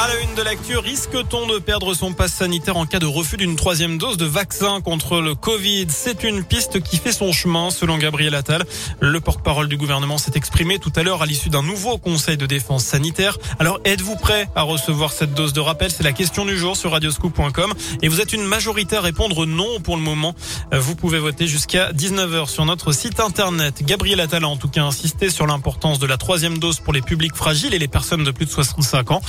À la une de l'actu, risque-t-on de perdre son passe sanitaire en cas de refus d'une troisième dose de vaccin contre le Covid? C'est une piste qui fait son chemin, selon Gabriel Attal. Le porte-parole du gouvernement s'est exprimé tout à l'heure à l'issue d'un nouveau conseil de défense sanitaire. Alors, êtes-vous prêt à recevoir cette dose de rappel? C'est la question du jour sur radioscoop.com. Et vous êtes une majorité à répondre non pour le moment. Vous pouvez voter jusqu'à 19h sur notre site internet. Gabriel Attal a en tout cas insisté sur l'importance de la troisième dose pour les publics fragiles et les personnes de plus de 65 ans.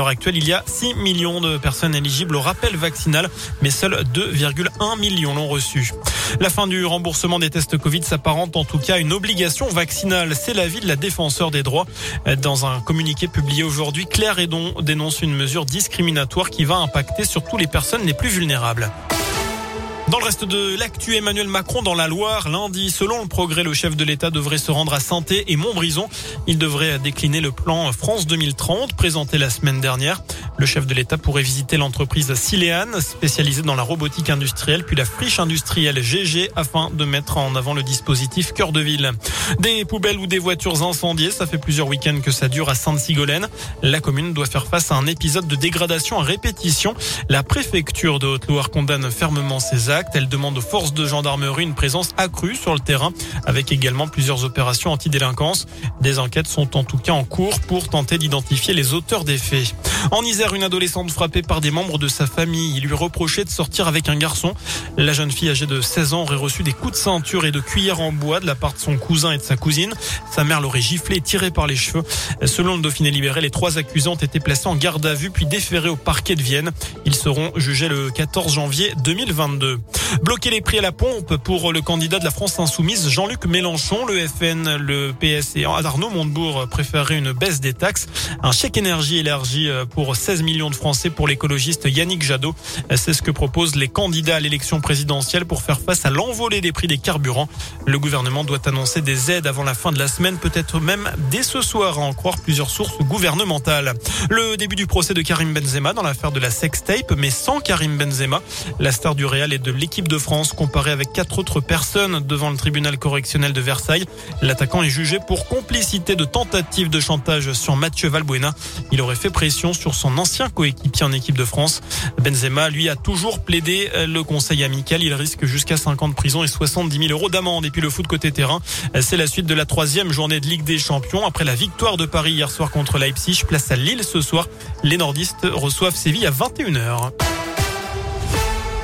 L'heure actuelle, il y a 6 millions de personnes éligibles au rappel vaccinal, mais seuls 2,1 millions l'ont reçu. La fin du remboursement des tests Covid s'apparente en tout cas à une obligation vaccinale. C'est l'avis de la défenseur des droits. Dans un communiqué publié aujourd'hui, Claire Edon dénonce une mesure discriminatoire qui va impacter surtout les personnes les plus vulnérables. Dans le reste de l'actu, Emmanuel Macron dans la Loire, lundi, selon le progrès, le chef de l'État devrait se rendre à Santé et Montbrison. Il devrait décliner le plan France 2030 présenté la semaine dernière. Le chef de l'État pourrait visiter l'entreprise Sileane, spécialisée dans la robotique industrielle, puis la friche industrielle GG, afin de mettre en avant le dispositif Cœur de Ville. Des poubelles ou des voitures incendiées, ça fait plusieurs week-ends que ça dure à Sainte-Sigolène. La commune doit faire face à un épisode de dégradation à répétition. La préfecture de Haute-Loire condamne fermement ces actes. Elle demande aux forces de gendarmerie une présence accrue sur le terrain, avec également plusieurs opérations anti-délinquance. Des enquêtes sont en tout cas en cours pour tenter d'identifier les auteurs des faits. En Isère, une adolescente frappée par des membres de sa famille. Il lui reprochait de sortir avec un garçon. La jeune fille âgée de 16 ans aurait reçu des coups de ceinture et de cuillère en bois de la part de son cousin et de sa cousine. Sa mère l'aurait giflé et tiré par les cheveux. Selon le Dauphiné libéré, les trois accusants ont été placés en garde à vue puis déférés au parquet de Vienne. Ils seront jugés le 14 janvier 2022. Bloquer les prix à la pompe pour le candidat de la France insoumise, Jean-Luc Mélenchon, le FN, le PS et Arnaud Montebourg préféraient une baisse des taxes. Un chèque énergie élargi pour 16 millions de Français pour l'écologiste Yannick Jadot. C'est ce que proposent les candidats à l'élection présidentielle pour faire face à l'envolée des prix des carburants. Le gouvernement doit annoncer des aides avant la fin de la semaine, peut-être même dès ce soir, à en croire plusieurs sources gouvernementales. Le début du procès de Karim Benzema dans l'affaire de la sextape, mais sans Karim Benzema. La star du Real et de l'équipe de France comparée avec quatre autres personnes devant le tribunal correctionnel de Versailles. L'attaquant est jugé pour complicité de tentative de chantage sur Mathieu Valbuena. Il aurait fait pression sur son ancien coéquipier en équipe de France. Benzema, lui, a toujours plaidé le conseil amical. Il risque jusqu'à 5 ans de prison et 70 000 euros d'amende. Et puis le foot côté terrain, c'est la suite de la troisième journée de Ligue des Champions. Après la victoire de Paris hier soir contre Leipzig, place à Lille ce soir. Les nordistes reçoivent Séville à 21h.